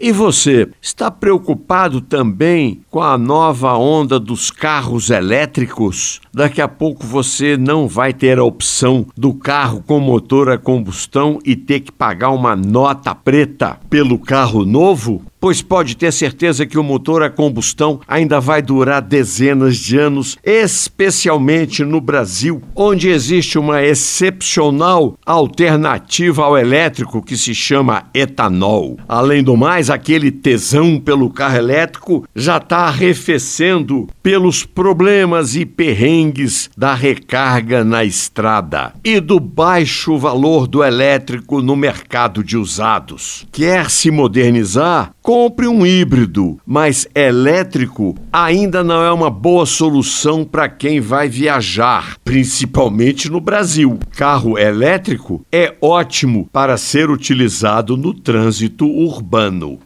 E você, está preocupado também com a nova onda dos carros elétricos? Daqui a pouco você não vai ter a opção do carro com motor a combustão e ter que pagar uma nota preta pelo carro novo? Pois pode ter certeza que o motor a combustão ainda vai durar dezenas de anos, especialmente no Brasil, onde existe uma excepcional alternativa ao elétrico que se chama etanol. Além do mais, aquele tesão pelo carro elétrico já está arrefecendo pelos problemas e perrengues da recarga na estrada e do baixo valor do elétrico no mercado de usados. Quer se modernizar? Compre um híbrido, mas elétrico ainda não é uma boa solução para quem vai viajar, principalmente no Brasil. Carro elétrico é ótimo para ser utilizado no trânsito urbano.